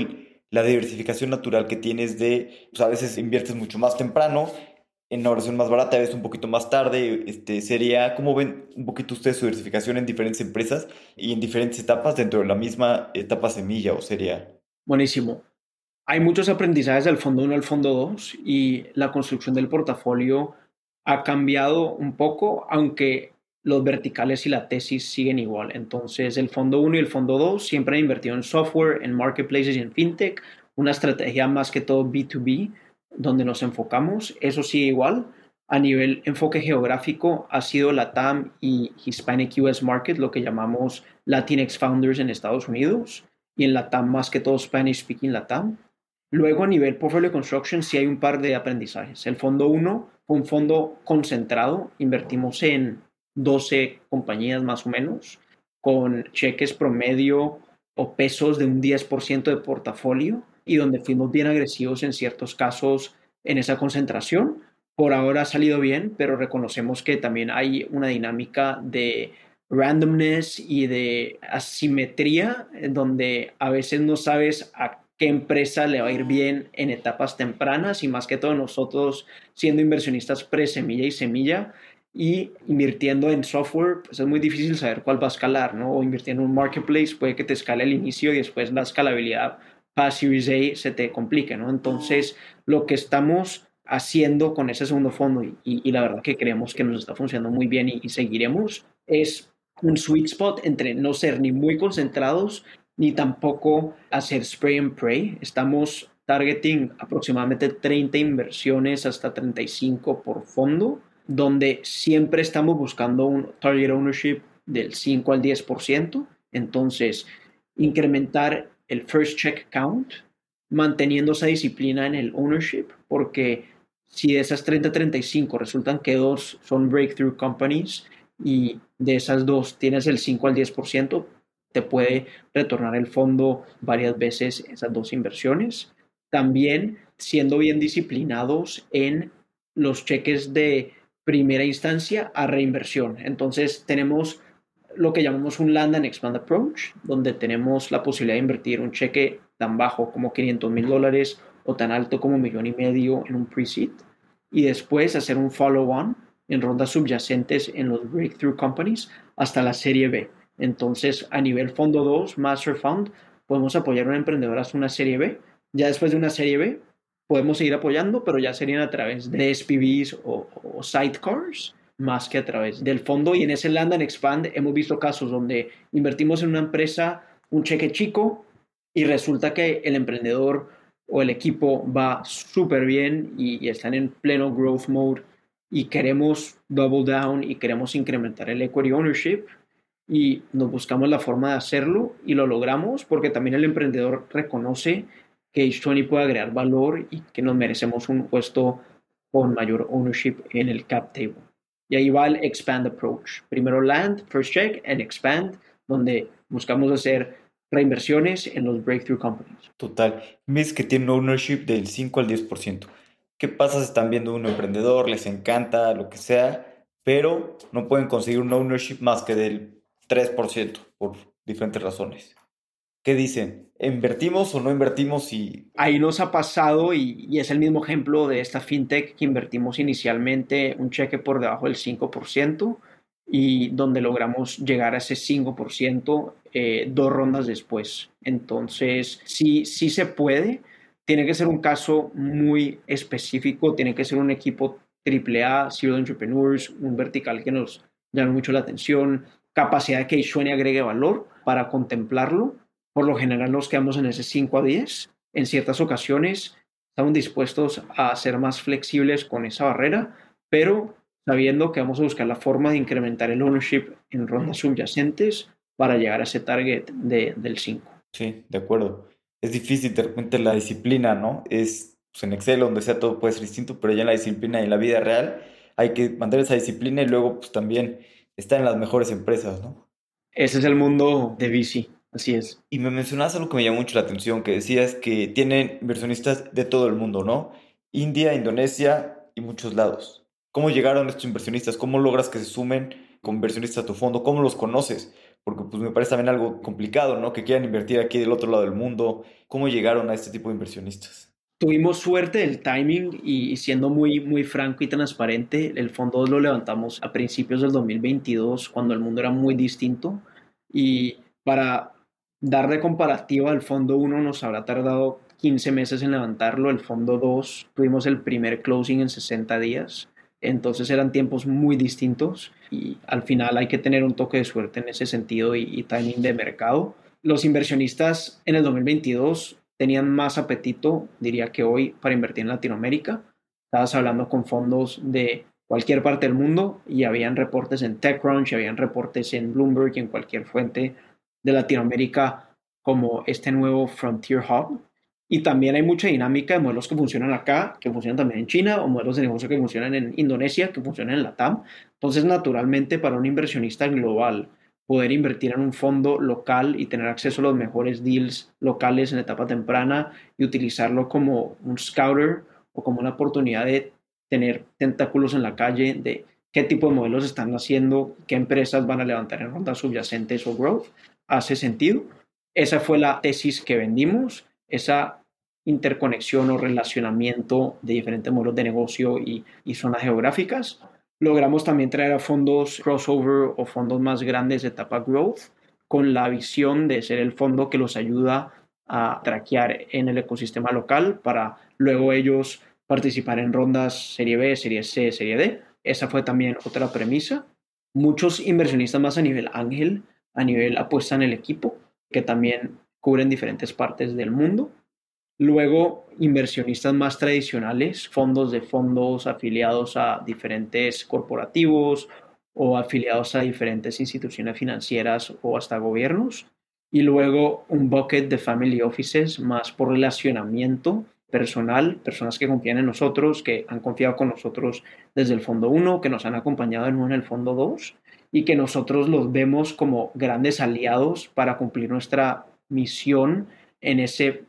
la diversificación natural que tienes de, pues a veces inviertes mucho más temprano en una versión más barata, a veces un poquito más tarde. Este, sería, ¿cómo ven un poquito ustedes su diversificación en diferentes empresas y en diferentes etapas dentro de la misma etapa semilla o sería? Buenísimo. Hay muchos aprendizajes del fondo 1 al fondo 2 y la construcción del portafolio ha cambiado un poco, aunque los verticales y la tesis siguen igual. Entonces, el fondo 1 y el fondo 2 siempre han invertido en software, en marketplaces y en fintech, una estrategia más que todo B2B, donde nos enfocamos, eso sigue igual, A nivel enfoque geográfico ha sido LATAM y Hispanic US Market, lo que llamamos Latinx Founders en Estados Unidos, y en LATAM más que todo Spanish Speaking LATAM. Luego a nivel Portfolio Construction sí hay un par de aprendizajes. El fondo 1 fue un fondo concentrado, invertimos en 12 compañías más o menos, con cheques promedio o pesos de un 10% de portafolio y donde fuimos bien agresivos en ciertos casos en esa concentración. Por ahora ha salido bien, pero reconocemos que también hay una dinámica de randomness y de asimetría, donde a veces no sabes a qué empresa le va a ir bien en etapas tempranas y más que todo nosotros siendo inversionistas pre-semilla y semilla y invirtiendo en software, pues es muy difícil saber cuál va a escalar, ¿no? O invirtiendo en un marketplace puede que te escale al inicio y después la escalabilidad para Series A se te complique, ¿no? Entonces, lo que estamos haciendo con ese segundo fondo y, la verdad que creemos que nos está funcionando muy bien y, y seguiremos es un sweet spot entre no ser ni muy concentrados ni tampoco hacer spray and pray. Estamos targeting aproximadamente 30 inversiones hasta 35 por fondo, donde siempre estamos buscando un target ownership del 5 al 10%. Entonces, incrementar el first check count, manteniendo esa disciplina en el ownership, porque si de esas 30-35 resultan que dos son breakthrough companies y de esas dos tienes el 5 al 10%, te puede retornar el fondo varias veces esas dos inversiones. También siendo bien disciplinados en los cheques de primera instancia a reinversión. Entonces tenemos lo que llamamos un land and expand approach, donde tenemos la posibilidad de invertir un cheque tan bajo como 500 mil dólares o tan alto como un millón y medio en un pre-seed y después hacer un follow-on en rondas subyacentes en los breakthrough companies hasta la serie B. Entonces, a nivel fondo 2, Master Fund, podemos apoyar a un emprendedor hasta una serie B. Ya después de una serie B, podemos seguir apoyando, pero ya serían a través de SPVs o, o sidecars más que a través del fondo. Y en ese Land and Expand hemos visto casos donde invertimos en una empresa un cheque chico y resulta que el emprendedor o el equipo va súper bien y, están en pleno growth mode y queremos double down y queremos incrementar el equity ownership y nos buscamos la forma de hacerlo y lo logramos porque también el emprendedor reconoce que H20 puede agregar valor y que nos merecemos un puesto con mayor ownership en el cap table. Y ahí va el expand approach. Primero land, first check, and expand, donde buscamos hacer reinversiones en los breakthrough companies. Total. Mis que tienen ownership del 5 al 10%. ¿Qué pasa si están viendo un emprendedor, les encanta, lo que sea, pero no pueden conseguir un ownership más que del 3% por diferentes razones? ¿Qué dicen? ¿Invertimos o no invertimos? Y... Ahí nos ha pasado y, es el mismo ejemplo de esta fintech que invertimos inicialmente un cheque por debajo del 5% y donde logramos llegar a ese 5% eh, dos rondas después. Entonces, sí, sí se puede. Tiene que ser un caso muy específico, tiene que ser un equipo AAA, Serial Entrepreneurs, un vertical que nos llame mucho la atención, capacidad de que suene agregue valor para contemplarlo. Por lo general nos quedamos en ese 5 a 10. En ciertas ocasiones estamos dispuestos a ser más flexibles con esa barrera, pero sabiendo que vamos a buscar la forma de incrementar el ownership en rondas subyacentes para llegar a ese target de, del 5. Sí, de acuerdo. Es difícil de repente la disciplina, ¿no? Es pues, en Excel, donde sea todo puede ser distinto, pero ya en la disciplina y en la vida real hay que mantener esa disciplina y luego pues también estar en las mejores empresas, ¿no? Ese es el mundo de VC, así es. Y me mencionas algo que me llamó mucho la atención, que decías que tienen inversionistas de todo el mundo, ¿no? India, Indonesia y muchos lados. ¿Cómo llegaron estos inversionistas? ¿Cómo logras que se sumen con inversionistas a tu fondo? ¿Cómo los conoces? Porque pues me parece también algo complicado, ¿no? Que quieran invertir aquí del otro lado del mundo. ¿Cómo llegaron a este tipo de inversionistas? Tuvimos suerte del timing y siendo muy, muy franco y transparente, el fondo lo levantamos a principios del 2022, cuando el mundo era muy distinto. Y para dar de comparativa, el fondo 1 nos habrá tardado 15 meses en levantarlo, el fondo 2 tuvimos el primer closing en 60 días entonces eran tiempos muy distintos y al final hay que tener un toque de suerte en ese sentido y, timing de mercado. Los inversionistas en el 2022 tenían más apetito, diría que hoy, para invertir en Latinoamérica. Estabas hablando con fondos de cualquier parte del mundo y habían reportes en TechCrunch, habían reportes en Bloomberg y en cualquier fuente de Latinoamérica como este nuevo Frontier Hub. Y también hay mucha dinámica de modelos que funcionan acá, que funcionan también en China, o modelos de negocio que funcionan en Indonesia, que funcionan en la TAM. Entonces, naturalmente, para un inversionista global, poder invertir en un fondo local y tener acceso a los mejores deals locales en etapa temprana y utilizarlo como un scouter o como una oportunidad de tener tentáculos en la calle de qué tipo de modelos están haciendo, qué empresas van a levantar en rondas subyacentes o growth, hace sentido. Esa fue la tesis que vendimos, esa interconexión o relacionamiento de diferentes modelos de negocio y, y zonas geográficas. Logramos también traer a fondos crossover o fondos más grandes de etapa growth con la visión de ser el fondo que los ayuda a traquear en el ecosistema local para luego ellos participar en rondas Serie B, Serie C, Serie D. Esa fue también otra premisa. Muchos inversionistas más a nivel ángel, a nivel apuesta en el equipo, que también cubren diferentes partes del mundo. Luego, inversionistas más tradicionales, fondos de fondos afiliados a diferentes corporativos o afiliados a diferentes instituciones financieras o hasta gobiernos. Y luego un bucket de family offices más por relacionamiento personal, personas que confían en nosotros, que han confiado con nosotros desde el fondo 1, que nos han acompañado en, el fondo 2 y que nosotros los vemos como grandes aliados para cumplir nuestra misión en ese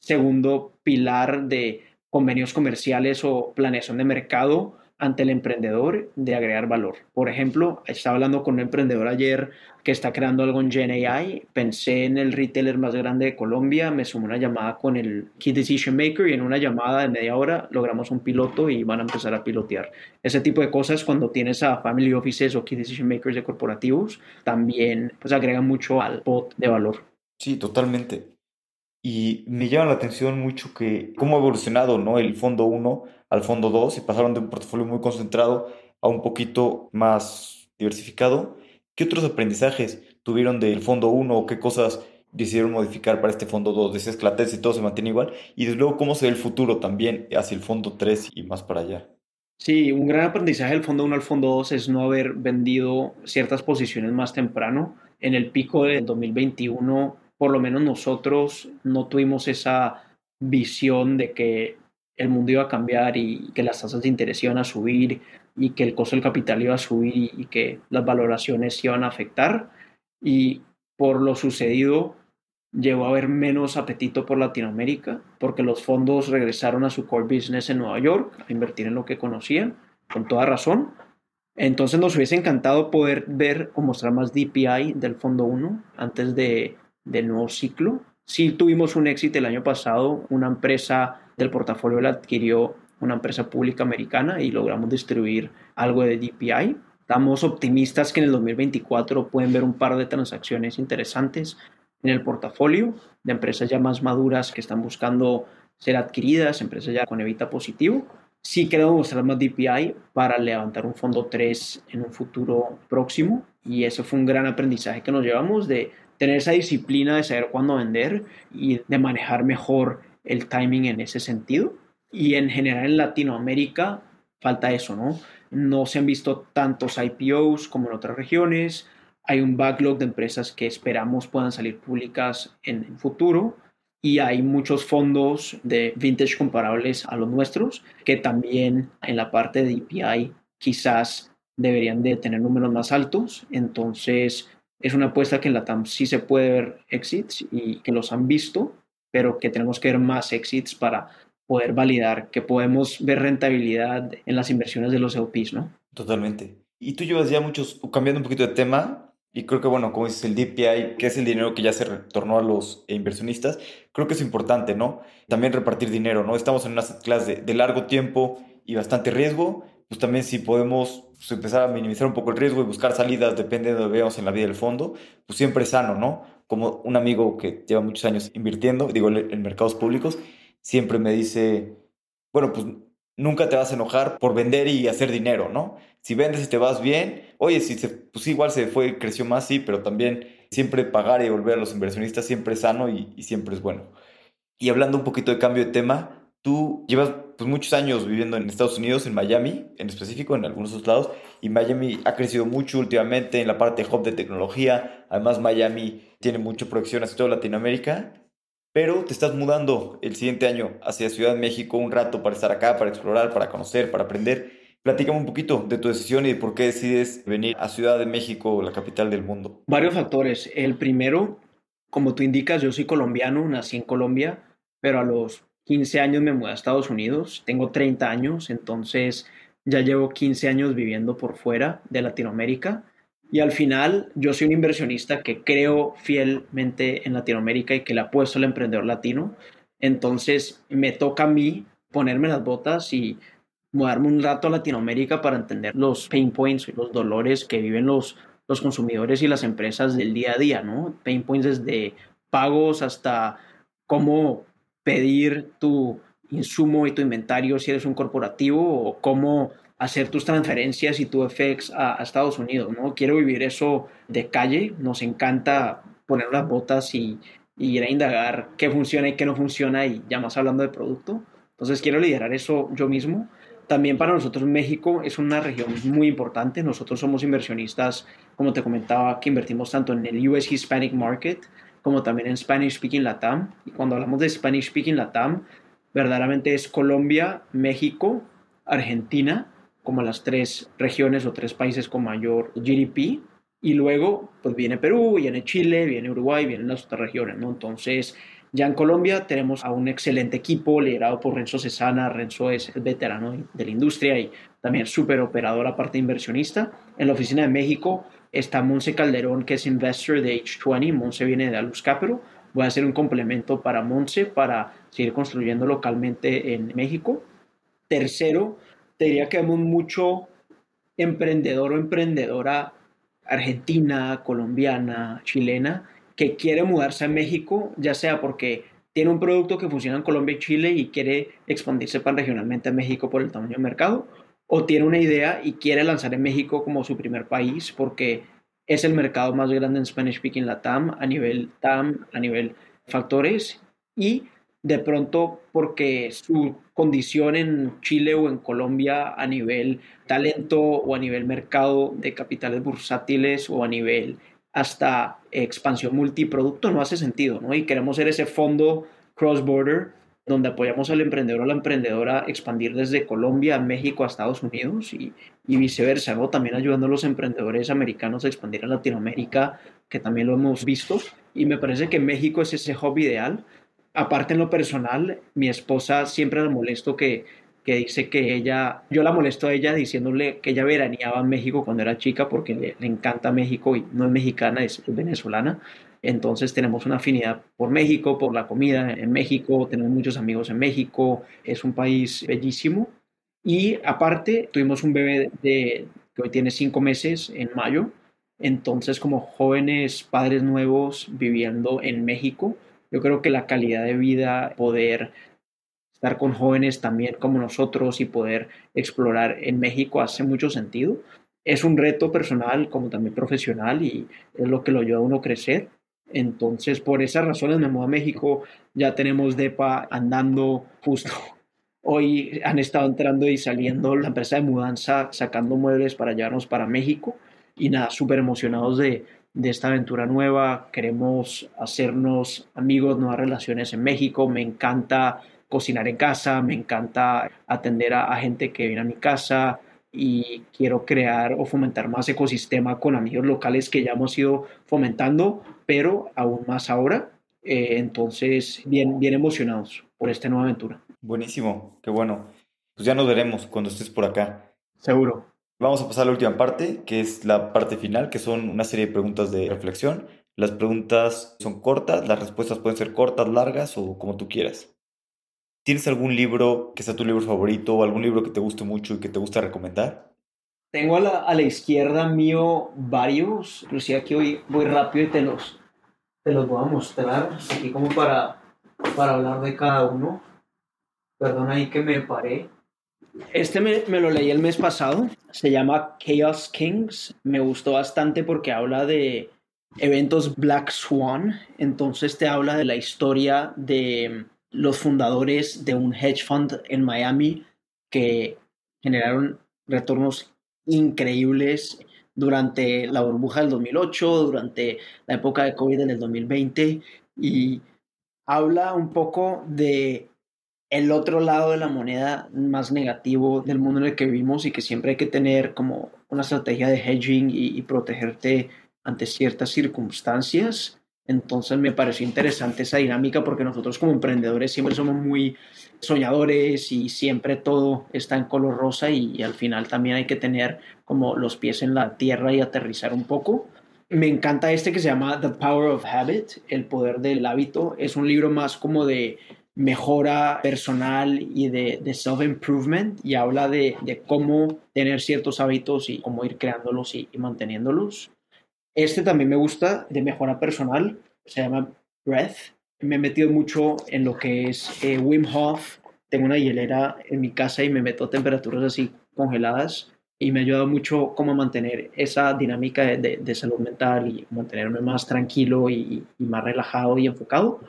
segundo pilar de convenios comerciales o planeación de mercado ante el emprendedor de agregar valor. Por ejemplo, estaba hablando con un emprendedor ayer que está creando algo en GenAI, pensé en el retailer más grande de Colombia, me sumó una llamada con el Key Decision Maker y en una llamada de media hora logramos un piloto y van a empezar a pilotear. Ese tipo de cosas cuando tienes a Family Offices o Key Decision Makers de corporativos también pues agregan mucho al pot de valor. Sí, totalmente. Y me llama la atención mucho que cómo ha evolucionado ¿no? el fondo 1 al fondo 2 y pasaron de un portafolio muy concentrado a un poquito más diversificado. ¿Qué otros aprendizajes tuvieron del fondo 1 o qué cosas decidieron modificar para este fondo 2? Decías que la tesis todo se mantiene igual. Y desde luego, ¿cómo se ve el futuro también hacia el fondo 3 y más para allá? Sí, un gran aprendizaje del fondo 1 al fondo 2 es no haber vendido ciertas posiciones más temprano. En el pico del 2021 por lo menos nosotros no tuvimos esa visión de que el mundo iba a cambiar y que las tasas de interés iban a subir y que el costo del capital iba a subir y, que las valoraciones iban a afectar. Y por lo sucedido, llegó a haber menos apetito por Latinoamérica porque los fondos regresaron a su core business en Nueva York a invertir en lo que conocían, con toda razón. Entonces nos hubiese encantado poder ver o mostrar más DPI del fondo 1 antes de del nuevo ciclo. Sí tuvimos un éxito el año pasado, una empresa del portafolio la adquirió una empresa pública americana y logramos distribuir algo de DPI. Estamos optimistas que en el 2024 pueden ver un par de transacciones interesantes en el portafolio de empresas ya más maduras que están buscando ser adquiridas, empresas ya con evita positivo. Sí queremos mostrar más DPI para levantar un fondo 3 en un futuro próximo y eso fue un gran aprendizaje que nos llevamos de tener esa disciplina de saber cuándo vender y de manejar mejor el timing en ese sentido. Y en general en Latinoamérica falta eso, ¿no? No se han visto tantos IPOs como en otras regiones. Hay un backlog de empresas que esperamos puedan salir públicas en el futuro. Y hay muchos fondos de vintage comparables a los nuestros que también en la parte de DPI quizás deberían de tener números más altos. Entonces, es una apuesta que en la TAM sí se puede ver exits y que los han visto, pero que tenemos que ver más exits para poder validar que podemos ver rentabilidad en las inversiones de los LPs, ¿no? Totalmente. Y tú llevas ya muchos, cambiando un poquito de tema, y creo que, bueno, como dices, el DPI, que es el dinero que ya se retornó a los inversionistas, creo que es importante, ¿no? También repartir dinero, ¿no? Estamos en una clase de largo tiempo y bastante riesgo, pues también si podemos pues, empezar a minimizar un poco el riesgo y buscar salidas, depende de lo veamos en la vida del fondo, pues siempre es sano, ¿no? Como un amigo que lleva muchos años invirtiendo, digo, en mercados públicos, siempre me dice, bueno, pues nunca te vas a enojar por vender y hacer dinero, ¿no? Si vendes y te vas bien, oye, si se, pues igual se fue, creció más, sí, pero también siempre pagar y volver a los inversionistas siempre es sano y siempre es bueno. Y hablando un poquito de cambio de tema, Tú llevas pues, muchos años viviendo en Estados Unidos, en Miami en específico, en algunos otros lados, y Miami ha crecido mucho últimamente en la parte hub de tecnología. Además, Miami tiene mucha proyección hacia toda Latinoamérica, pero te estás mudando el siguiente año hacia Ciudad de México un rato para estar acá, para explorar, para conocer, para aprender. Platícame un poquito de tu decisión y de por qué decides venir a Ciudad de México, la capital del mundo. Varios factores. El primero, como tú indicas, yo soy colombiano, nací en Colombia, pero a los 15 años me mudé a Estados Unidos. Tengo 30 años, entonces ya llevo 15 años viviendo por fuera de Latinoamérica. Y al final, yo soy un inversionista que creo fielmente en Latinoamérica y que le apuesto al emprendedor latino. Entonces, me toca a mí ponerme las botas y mudarme un rato a Latinoamérica para entender los pain points y los dolores que viven los, los consumidores y las empresas del día a día, ¿no? Pain points desde pagos hasta cómo pedir tu insumo y tu inventario si eres un corporativo o cómo hacer tus transferencias y tu FX a, Estados Unidos, ¿no? Quiero vivir eso de calle, nos encanta poner las botas y, y ir a indagar qué funciona y qué no funciona y ya más hablando de producto. Entonces quiero liderar eso yo mismo también para nosotros México es una región muy importante. Nosotros somos inversionistas, como te comentaba, que invertimos tanto en el US Hispanic Market como también en Spanish Speaking Latam. Y cuando hablamos de Spanish Speaking Latam, verdaderamente es Colombia, México, Argentina, como las tres regiones o tres países con mayor GDP. Y luego, pues viene Perú, viene Chile, viene Uruguay, vienen las otras regiones, ¿no? Entonces, ya en Colombia tenemos a un excelente equipo liderado por Renzo Cesana. Renzo es el veterano de la industria y también súper operador aparte inversionista. En la oficina de México está Monse Calderón, que es investor de H20. Monse viene de Alus Capital. Voy a hacer un complemento para Monse para seguir construyendo localmente en México. Tercero, te diría que vemos mucho emprendedor o emprendedora argentina, colombiana, chilena, que quiere mudarse a México, ya sea porque tiene un producto que funciona en Colombia y Chile y quiere expandirse pan regionalmente a México por el tamaño del mercado, o tiene una idea y quiere lanzar en México como su primer país porque es el mercado más grande en Spanish Speaking Latam a nivel TAM, a nivel factores, y de pronto porque su condición en Chile o en Colombia a nivel talento o a nivel mercado de capitales bursátiles o a nivel hasta expansión multiproducto no hace sentido, ¿no? Y queremos ser ese fondo cross-border donde apoyamos al emprendedor o la emprendedora a expandir desde Colombia a México a Estados Unidos y, viceversa, ¿no? También ayudando a los emprendedores americanos a expandir a Latinoamérica, que también lo hemos visto. Y me parece que México es ese hub ideal. Aparte en lo personal, mi esposa siempre le molesto que que dice que ella, yo la molesto a ella diciéndole que ella veraneaba en México cuando era chica porque le, encanta México y no es mexicana, es, venezolana. Entonces tenemos una afinidad por México, por la comida en México, tenemos muchos amigos en México, es un país bellísimo. Y aparte, tuvimos un bebé que hoy tiene cinco meses en mayo. Entonces, como jóvenes padres nuevos viviendo en México, yo creo que la calidad de vida, poder estar con jóvenes también como nosotros y poder explorar en México hace mucho sentido. Es un reto personal como también profesional y es lo que lo ayuda a uno a crecer. Entonces, por esas razones me mudo a México. Ya tenemos DEPA andando justo. Hoy han estado entrando y saliendo la empresa de mudanza, sacando muebles para llevarnos para México. Y nada, súper emocionados de, de esta aventura nueva. Queremos hacernos amigos, nuevas relaciones en México. Me encanta cocinar en casa, me encanta atender a, gente que viene a mi casa y quiero crear o fomentar más ecosistema con amigos locales que ya hemos ido fomentando, pero aún más ahora. Eh, entonces, bien, bien emocionados por esta nueva aventura. Buenísimo, qué bueno. Pues ya nos veremos cuando estés por acá. Seguro. Vamos a pasar a la última parte, que es la parte final, que son una serie de preguntas de reflexión. Las preguntas son cortas, las respuestas pueden ser cortas, largas o como tú quieras. ¿Tienes algún libro que sea tu libro favorito o algún libro que te guste mucho y que te gusta recomendar? Tengo a la, a la izquierda mío varios, inclusive aquí voy, voy rápido y te los, te los voy a mostrar, aquí como para, para hablar de cada uno. Perdón ahí que me paré. Este me, me, lo leí el mes pasado, se llama Chaos Kings, me gustó bastante porque habla de eventos Black Swan, entonces te habla de la historia de los fundadores de un hedge fund en Miami que generaron retornos increíbles durante la burbuja del 2008, durante la época de COVID en el 2020 y habla un poco de el otro lado de la moneda más negativo del mundo en el que vivimos y que siempre hay que tener como una estrategia de hedging y, y protegerte ante ciertas circunstancias. Entonces me pareció interesante esa dinámica porque nosotros como emprendedores siempre somos muy soñadores y siempre todo está en color rosa y, al final también hay que tener como los pies en la tierra y aterrizar un poco. Me encanta este que se llama The Power of Habit, el poder del hábito. Es un libro más como de mejora personal y de, self-improvement y habla de, cómo tener ciertos hábitos y cómo ir creándolos y manteniéndolos. Este también me gusta de mejora personal, se llama Breath. Me he metido mucho en lo que es eh, Wim Hof. Tengo una hielera en mi casa y me meto a temperaturas así congeladas y me ha ayudado mucho como a mantener esa dinámica de, de, salud mental y mantenerme más tranquilo y, y, más relajado y enfocado.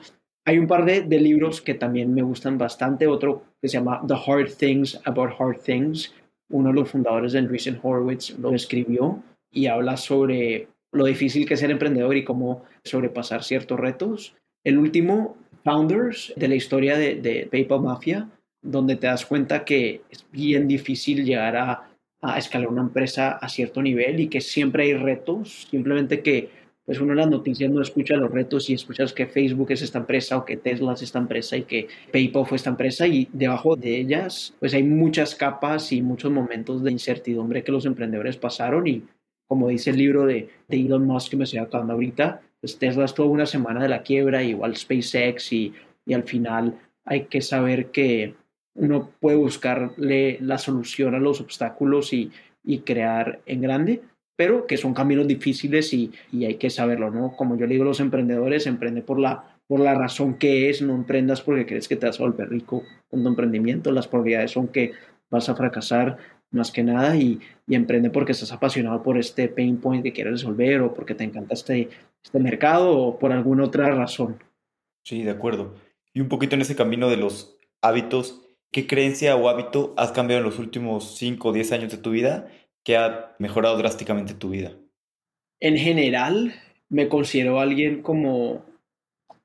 Hay un par de, de, libros que también me gustan bastante. Otro que se llama The Hard Things About Hard Things. Uno de los fundadores de Andreessen Horowitz lo escribió y habla sobre lo difícil que es ser emprendedor y cómo sobrepasar ciertos retos. El último, Founders, de la historia de, de PayPal Mafia, donde te das cuenta que es bien difícil llegar a, a, escalar una empresa a cierto nivel y que siempre hay retos, simplemente que pues uno en las noticias no escucha los retos y escuchas que Facebook es esta empresa o que Tesla es esta empresa y que PayPal fue esta empresa y debajo de ellas pues hay muchas capas y muchos momentos de incertidumbre que los emprendedores pasaron y como dice el libro de, de Elon Musk que me estoy acabando ahorita, pues Tesla estuvo una semana de la quiebra, igual SpaceX, y, y al final hay que saber que uno puede buscarle la solución a los obstáculos y, y crear en grande, pero que son caminos difíciles y, y, hay que saberlo, ¿no? Como yo le digo a los emprendedores, emprende por la, por la razón que es, no emprendas porque crees que te vas a volver rico con tu emprendimiento, las probabilidades son que vas a fracasar más que nada y, y, emprende porque estás apasionado por este pain point que quieres resolver o porque te encanta este, este mercado o por alguna otra razón. Sí, de acuerdo. Y un poquito en ese camino de los hábitos, ¿qué creencia o hábito has cambiado en los últimos 5 o 10 años de tu vida que ha mejorado drásticamente tu vida? En general, me considero alguien como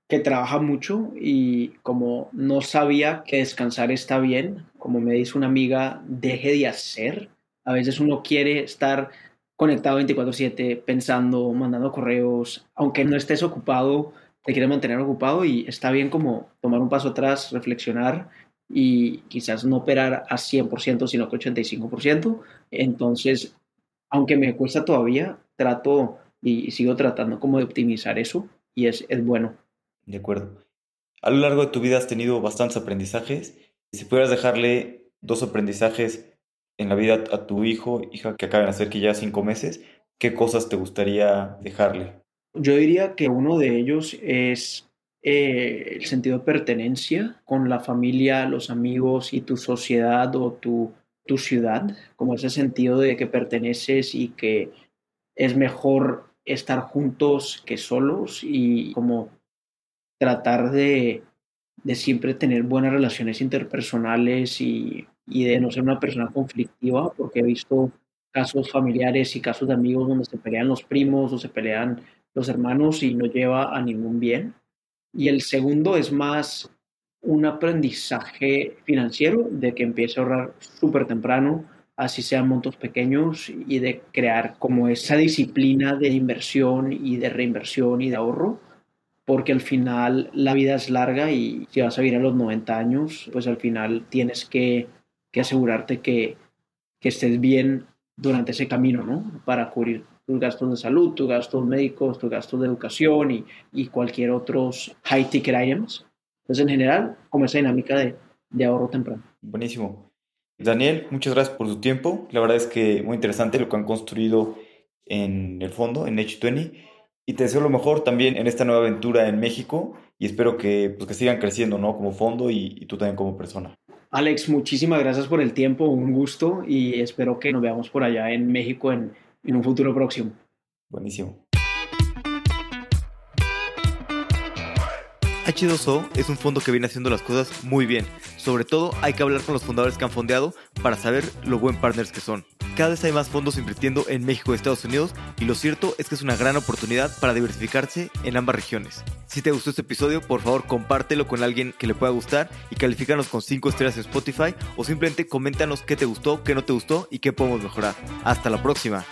que trabaja mucho y como no sabía que descansar está bien, como me dice una amiga, deje de hacer. A veces uno quiere estar conectado 24/7, pensando, mandando correos, aunque no estés ocupado, te quiere mantener ocupado y está bien como tomar un paso atrás, reflexionar y quizás no operar a 100%, sino que 85%. Entonces, aunque me cuesta todavía, trato y sigo tratando como de optimizar eso y es, es bueno. De acuerdo. A lo largo de tu vida has tenido bastantes aprendizajes. Si pudieras dejarle dos aprendizajes en la vida a tu hijo, hija que acaban de hacer que ya cinco meses, ¿qué cosas te gustaría dejarle? Yo diría que uno de ellos es eh, el sentido de pertenencia con la familia, los amigos y tu sociedad o tu, tu ciudad, como ese sentido de que perteneces y que es mejor estar juntos que solos y como tratar de, de siempre tener buenas relaciones interpersonales y, y, de no ser una persona conflictiva, porque he visto casos familiares y casos de amigos donde se pelean los primos o se pelean los hermanos y no lleva a ningún bien. Y el segundo es más un aprendizaje financiero de que empiece a ahorrar súper temprano, así sean montos pequeños, y de crear como esa disciplina de inversión y de reinversión y de ahorro porque al final la vida es larga y si vas a vivir a los 90 años, pues al final tienes que, asegurarte que, estés bien durante ese camino, ¿no? Para cubrir tus gastos de salud, tus gastos médicos, tus gastos de educación y, y cualquier otros high ticket items. Entonces, en general, como esa dinámica de, de ahorro temprano. Buenísimo. Daniel, muchas gracias por tu tiempo. La verdad es que muy interesante lo que han construido en el fondo, en H20 y te deseo lo mejor también en esta nueva aventura en México y espero que, pues, que sigan creciendo, ¿no? Como fondo y, y, tú también como persona. Alex, muchísimas gracias por el tiempo, un gusto y espero que nos veamos por allá en México en, en un futuro próximo. Buenísimo. H2O es un fondo que viene haciendo las cosas muy bien. Sobre todo hay que hablar con los fundadores que han fondeado para saber lo buen partners que son. Cada vez hay más fondos invirtiendo en México y Estados Unidos y lo cierto es que es una gran oportunidad para diversificarse en ambas regiones. Si te gustó este episodio, por favor compártelo con alguien que le pueda gustar y califícanos con 5 estrellas en Spotify o simplemente coméntanos qué te gustó, qué no te gustó y qué podemos mejorar. Hasta la próxima.